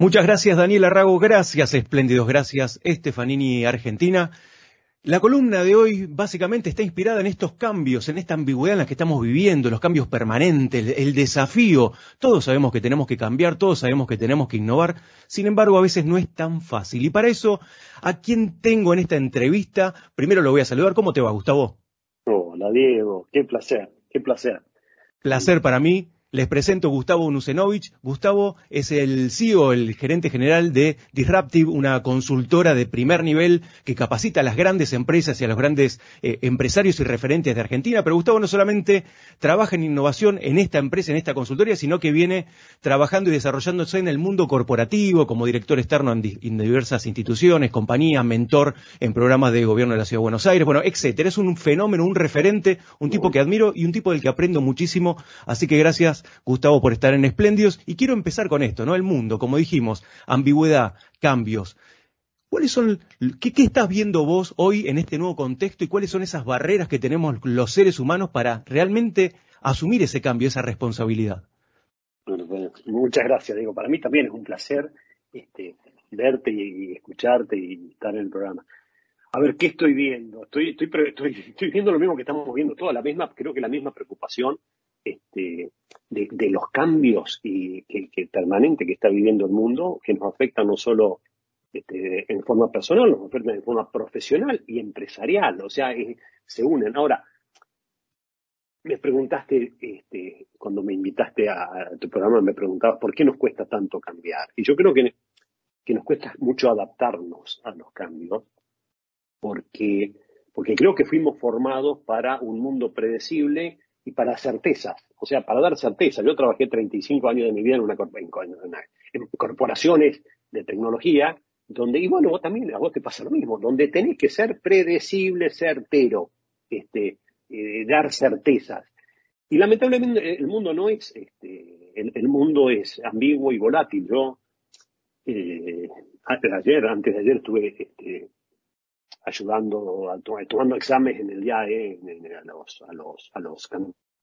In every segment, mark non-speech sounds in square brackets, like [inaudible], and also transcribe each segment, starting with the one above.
Muchas gracias, Daniel Arrago. Gracias, espléndidos. Gracias, Estefanini Argentina. La columna de hoy básicamente está inspirada en estos cambios, en esta ambigüedad en la que estamos viviendo, los cambios permanentes, el, desafío. Todos sabemos que tenemos que cambiar, todos sabemos que tenemos que innovar, sin embargo a veces no es tan fácil. Y para eso, ¿a quién tengo en esta entrevista? Primero lo voy a saludar. ¿Cómo te va, Gustavo? Hola, Diego. Qué placer, qué placer. Placer para mí. Les presento Gustavo Nusenovich. Gustavo es el CEO, el gerente general de Disruptive, una consultora de primer nivel que capacita a las grandes empresas y a los grandes eh, empresarios y referentes de Argentina. Pero Gustavo no solamente trabaja en innovación en esta empresa, en esta consultoría, sino que viene trabajando y desarrollándose en el mundo corporativo como director externo en, diversas instituciones, compañías, mentor en programas de gobierno de la Ciudad de Buenos Aires, bueno, etcétera. Es un fenómeno, un referente, un tipo que admiro y un tipo del que aprendo muchísimo. Así que gracias Gustavo, por estar en Espléndidos. Y quiero empezar con esto, ¿no? El mundo, como dijimos, ambigüedad, cambios. ¿Cuáles son, qué, estás viendo vos hoy en este nuevo contexto y cuáles son esas barreras que tenemos los seres humanos para realmente asumir ese cambio, esa responsabilidad? muchas gracias, Diego. Para mí también es un placer este, verte y, escucharte y estar en el programa. A ver, ¿qué estoy viendo? Estoy, viendo lo mismo que estamos viendo, toda la misma, creo que la misma preocupación este, de, los cambios y que, permanente que está viviendo el mundo, que nos afecta no solo este, en forma personal, nos afecta en forma profesional y empresarial, o sea, se unen. Ahora, me preguntaste, este, cuando me invitaste a, tu programa, me preguntabas por qué nos cuesta tanto cambiar. Y yo creo que, que nos cuesta mucho adaptarnos a los cambios, porque, porque creo que fuimos formados para un mundo predecible y para certezas, o sea, para dar certeza. Yo trabajé 35 años de mi vida en, una, en, corporaciones de tecnología, donde, y bueno, vos también, a vos te pasa lo mismo, donde tenés que ser predecible, certero, este, eh, dar certezas. Y lamentablemente el mundo no es, este, el, mundo es ambiguo y volátil. Yo, eh, ayer, antes de ayer, estuve este, ayudando, tomando exámenes en el IAE a, los, a, los, a los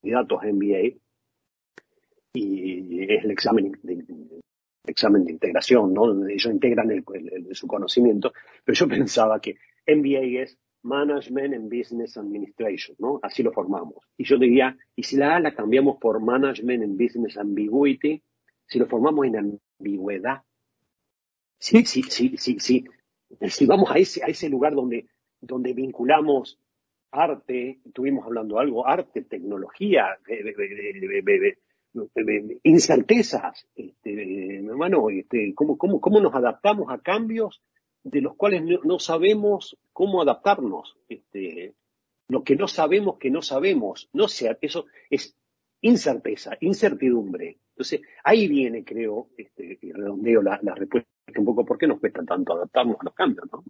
candidatos MBA y es el examen de, examen de integración, ¿no? Ellos integran su conocimiento, pero yo [laughs] pensaba que MBA es Management and Business Administration, ¿no? Así lo formamos. Y yo diría, ¿y si la A la cambiamos por Management and Business Ambiguity? Si lo formamos en ambigüedad. Sí, sí, sí, sí si vamos a ese, a ese lugar donde, donde vinculamos arte, estuvimos hablando algo, arte, tecnología, incertezas, hermano, ¿cómo, cómo, cómo nos adaptamos a cambios de los cuales no, sabemos cómo adaptarnos? Este, lo que no sabemos que no sabemos, no sea, eso es incerteza, incertidumbre. Entonces, ahí viene, creo, este, y redondeo la, la respuesta un poco por qué nos cuesta tanto adaptarnos a los cambios, ¿no?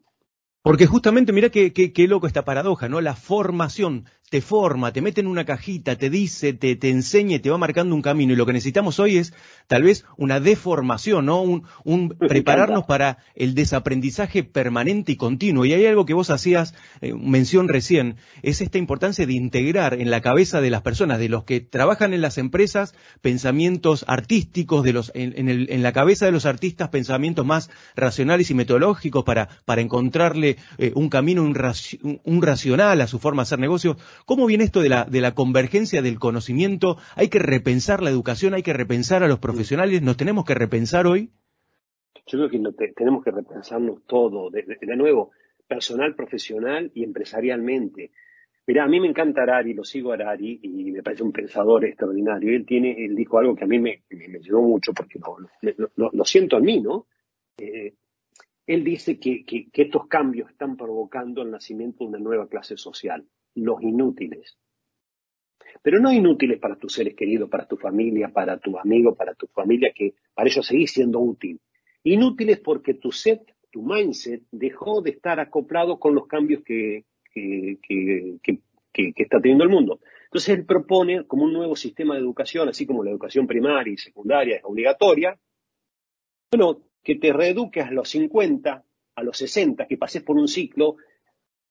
Porque justamente, mira qué, loco esta paradoja, ¿no? La formación te forma, te mete en una cajita, te dice, te, te enseña, te va marcando un camino. Y lo que necesitamos hoy es tal vez una deformación, ¿no? Un, un prepararnos para el desaprendizaje permanente y continuo. Y hay algo que vos hacías eh, mención recién, es esta importancia de integrar en la cabeza de las personas, de los que trabajan en las empresas, pensamientos artísticos, de los, en, el, en la cabeza de los artistas, pensamientos más racionales y metodológicos para, para encontrarle eh, un camino, un, un racional a su forma de hacer negocios ¿Cómo viene esto de la, de la convergencia del conocimiento? ¿Hay que repensar la educación? ¿Hay que repensar a los profesionales? ¿Nos tenemos que repensar hoy? Yo creo que tenemos que repensarnos todo, de, nuevo, personal, profesional y empresarialmente. Mira, a mí me encanta Arari, lo sigo a Arari y me parece un pensador extraordinario. Él tiene, él dijo algo que a mí me, me, ayudó mucho porque lo, siento en mí, ¿no? Eh, él dice que, estos cambios están provocando el nacimiento de una nueva clase social los inútiles. Pero no inútiles para tus seres queridos, para tu familia, para tu amigo, para tu familia, que para ellos seguís siendo útil. Inútiles porque tu set, tu mindset, dejó de estar acoplado con los cambios que, que, que, está teniendo el mundo. Entonces él propone como un nuevo sistema de educación, así como la educación primaria y secundaria es obligatoria, bueno, que te reeduques a los 50, a los 60, que pases por un ciclo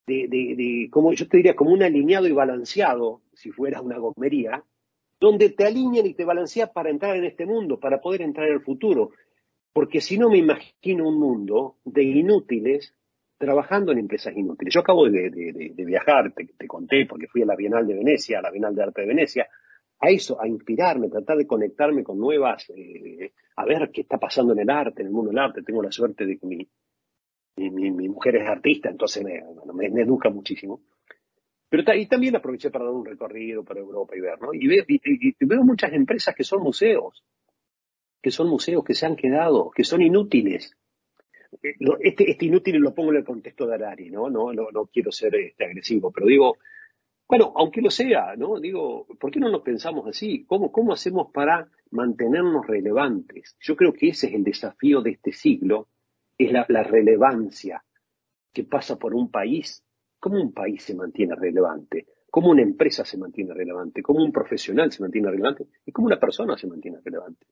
de, de, como yo te diría, como un alineado y balanceado, si fuera una gomería, donde te alinean y te balancean para entrar en este mundo, para poder entrar en el futuro. porque si no me imagino un mundo de inútiles trabajando en empresas inútiles. Yo acabo de, viajar, te, conté, porque fui a la Bienal de Venecia, a la Bienal de Arte de Venecia, a eso, a inspirarme, tratar de conectarme con nuevas, eh, a ver qué está pasando en el arte, en el mundo del arte. Tengo la suerte de que mi, mi, mujer es artista, entonces me, me, educa muchísimo. Pero y también aproveché para dar un recorrido por Europa y ver, ¿no? Y, y, veo muchas empresas que son museos, que son museos que se han quedado, que son inútiles. Eh, este, este inútil lo pongo en el contexto de Arari, ¿no? No, no, no quiero ser este, agresivo, pero digo, bueno, aunque lo sea, ¿no? Digo, ¿por qué no nos pensamos así? ¿Cómo, cómo hacemos para mantenernos relevantes? Yo creo que ese es el desafío de este siglo, es la, relevancia que pasa por un país. ¿Cómo un país se mantiene relevante? ¿Cómo una empresa se mantiene relevante? ¿Cómo un profesional se mantiene relevante? ¿Y cómo una persona se mantiene relevante?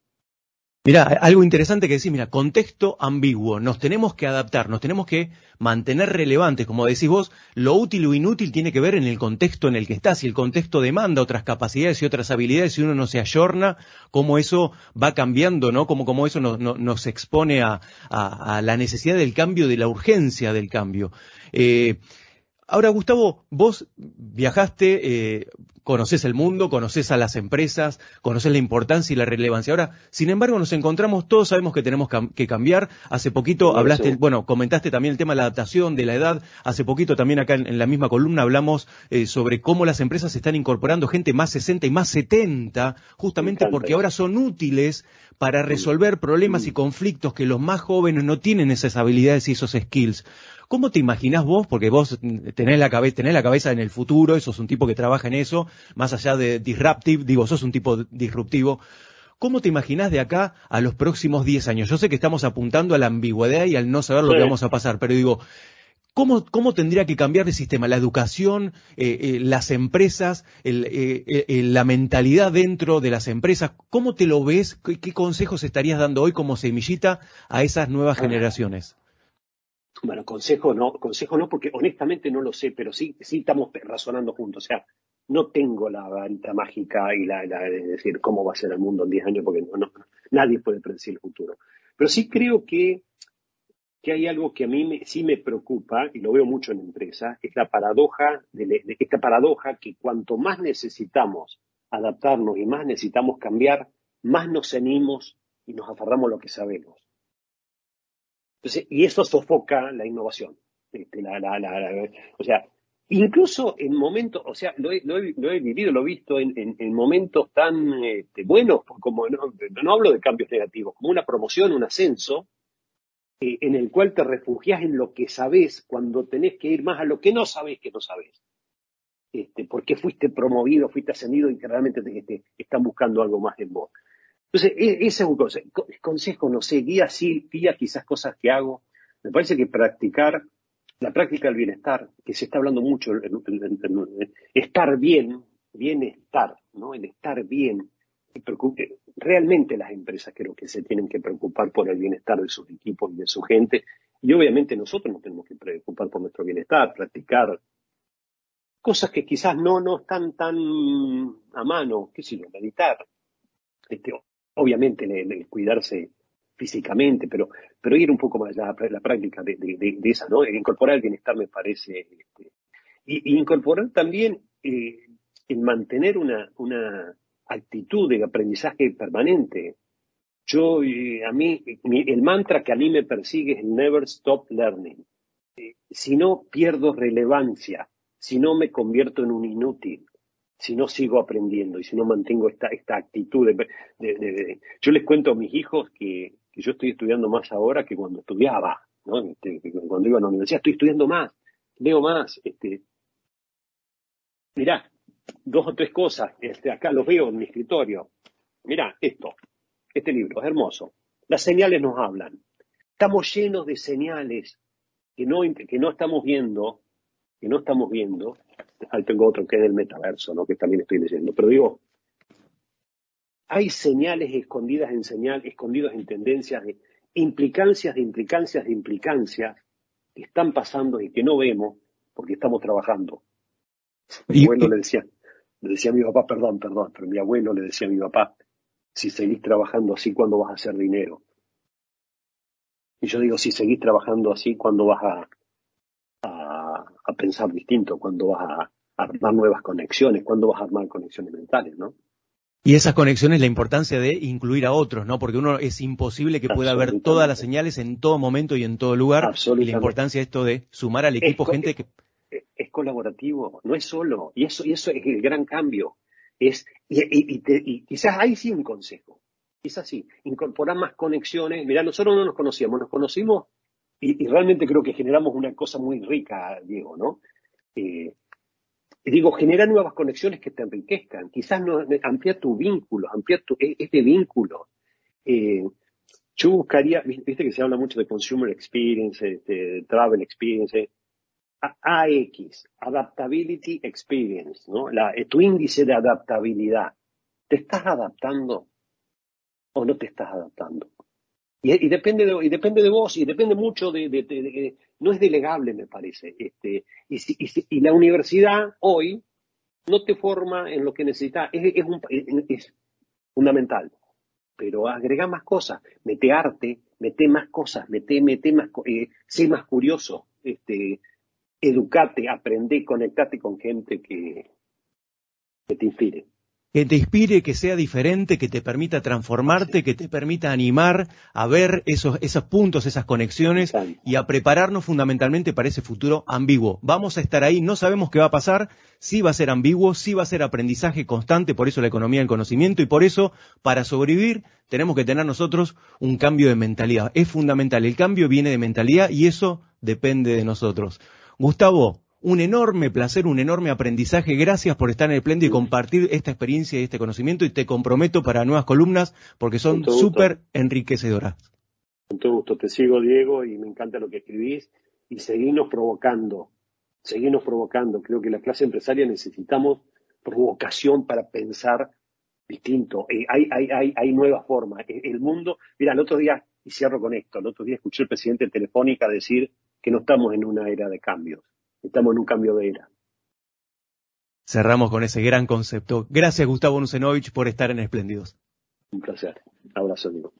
Mira, algo interesante que decís, mira, contexto ambiguo, nos tenemos que adaptar, nos tenemos que mantener relevantes, como decís vos, lo útil o inútil tiene que ver en el contexto en el que estás, si el contexto demanda otras capacidades y otras habilidades, si uno no se ayorna, cómo eso va cambiando, ¿no? Cómo, cómo eso nos, expone a, la necesidad del cambio, de la urgencia del cambio. Eh, Ahora, Gustavo, vos viajaste, eh, conoces el mundo, conoces a las empresas, conoces la importancia y la relevancia. Ahora, sin embargo, nos encontramos, todos sabemos que tenemos que cambiar. Hace poquito hablaste, bueno, comentaste también el tema de la adaptación, de la edad. Hace poquito también acá en, la misma columna hablamos eh, sobre cómo las empresas están incorporando gente más 60 y más 70, justamente porque ahora son útiles para resolver problemas y conflictos que los más jóvenes no tienen esas habilidades y esos skills. ¿Cómo te imaginás vos? Porque vos tenés la, cabeza, tenés la cabeza en el futuro, sos un tipo que trabaja en eso, más allá de disruptive, digo, sos un tipo disruptivo. ¿Cómo te imaginás de acá a los próximos 10 años? Yo sé que estamos apuntando a la ambigüedad y al no saber lo que vamos a pasar, pero digo, ¿Cómo, ¿Cómo, tendría que cambiar el sistema? La educación, eh, eh, las empresas, eh, la mentalidad dentro de las empresas. ¿Cómo te lo ves? ¿Qué, consejos estarías dando hoy como semillita a esas nuevas generaciones? Bueno, consejo no, consejo no, porque honestamente no lo sé, pero sí, sí estamos razonando juntos. O sea, no tengo la varita mágica y la, de decir cómo va a ser el mundo en 10 años, porque no, nadie puede predecir el futuro. Pero sí creo que, que hay algo que a mí sí me preocupa, y lo veo mucho en empresas, es la paradoja, de, de esta paradoja que cuanto más necesitamos adaptarnos y más necesitamos cambiar, más nos cenimos y nos aferramos a lo que sabemos y eso sofoca la innovación. Este, o sea, incluso en momentos, o sea, lo he, vivido, lo he visto en, momentos tan este, buenos, como no, hablo de cambios negativos, como una promoción, un ascenso, eh, en el cual te refugias en lo que sabes cuando tenés que ir más a lo que no sabes que no sabes. Este, porque fuiste promovido, fuiste ascendido y que realmente te, están buscando algo más en vos. Entonces, e, ese es un consejo, consejo, no sé, guía sí, guía quizás cosas que hago. Me parece que practicar, la práctica del bienestar, que se está hablando mucho, estar bien, bienestar, ¿no? El estar bien. Realmente las empresas creo que se tienen que preocupar por el bienestar de sus equipos y de su gente. Y obviamente nosotros nos tenemos que preocupar por nuestro bienestar, practicar cosas que quizás no, no están tan a mano, qué sé yo, meditar, este, obviamente el, cuidarse físicamente, pero, pero ir un poco más allá, la práctica de, esa, ¿no? Incorporar el bienestar me parece, este, y, incorporar también eh, el mantener una, una actitud de aprendizaje permanente. Yo, a mí, el mantra que a mí me persigue es never stop learning. Eh, si no pierdo relevancia, si no me convierto en un inútil, si no sigo aprendiendo y si no mantengo esta, esta actitud de, Yo les cuento a mis hijos que, yo estoy estudiando más ahora que cuando estudiaba, ¿no? Este, cuando iba a la universidad estoy estudiando más, leo más. Este. Mirá, dos o tres cosas, este, acá los veo en mi escritorio. Mirá, esto, este libro, es hermoso. Las señales nos hablan. Estamos llenos de señales que no, que no estamos viendo, que no estamos viendo, ahí tengo otro que es del metaverso, ¿no? que también estoy leyendo, pero digo, hay señales escondidas en señal, escondidas en tendencias, de implicancias de implicancias de implicancias que están pasando y que no vemos porque estamos trabajando. Mi abuelo le decía, le decía a mi papá, perdón, perdón, pero mi abuelo le decía a mi papá, si seguís trabajando así, ¿cuándo vas a hacer dinero? Y yo digo, si seguís trabajando así, ¿cuándo vas a, a, pensar distinto? ¿Cuándo vas a, armar nuevas conexiones? ¿Cuándo vas a armar conexiones mentales, no? Y esas conexiones, la importancia de incluir a otros, ¿no? Porque uno es imposible que pueda ver todas las señales en todo momento y en todo lugar. Y la importancia de esto de sumar al equipo gente que es colaborativo, no es solo. Y eso, y eso es el gran cambio. Es, y, quizás ahí sí un consejo. Quizás sí, incorporar más conexiones. Mira, nosotros no nos conocíamos, nos conocimos y, realmente creo que generamos una cosa muy rica, Diego, ¿no? Eh, digo, genera nuevas conexiones que te enriquezcan. Quizás no, amplía tu vínculo, amplía tu, e, este vínculo. Eh, yo buscaría, viste que se habla mucho de consumer experience, de travel experience. AX, Adaptability Experience, ¿no? La, eh, tu índice de adaptabilidad. ¿Te estás adaptando o no te estás adaptando? Y, depende, de, y depende de vos, y depende mucho de, no es delegable, me parece. Este, y, y, la universidad hoy no te forma en lo que necesitas, es, es, fundamental. Pero agrega más cosas, mete arte, mete más cosas, mete, mete más, eh, sé más curioso, este, educate, aprende, conectate con gente que, que te inspire. Que te inspire, que sea diferente, que te permita transformarte, que te permita animar a ver esos, esos puntos, esas conexiones y a prepararnos fundamentalmente para ese futuro ambiguo. Vamos a estar ahí, no sabemos qué va a pasar, sí va a ser ambiguo, sí va a ser aprendizaje constante, por eso la economía del conocimiento y por eso, para sobrevivir, tenemos que tener nosotros un cambio de mentalidad. Es fundamental, el cambio viene de mentalidad y eso depende de nosotros. Gustavo, un enorme placer, un enorme aprendizaje. Gracias por estar en el Plende y compartir esta experiencia y este conocimiento y te comprometo para nuevas columnas porque son súper enriquecedoras. Con todo gusto, te sigo Diego y me encanta lo que escribís y seguimos provocando, seguimos provocando. Creo que la clase empresaria necesitamos provocación para pensar distinto. Eh, hay, hay, hay, hay nuevas formas. Eh, el mundo, mira, el otro día, y cierro con esto, el otro día escuché al presidente de Telefónica decir que no estamos en una era de cambios, estamos en un cambio de era. Cerramos con ese gran concepto. Gracias, Gustavo Nucenovich, por estar en Espléndidos. Un placer. Abrazo, amigo.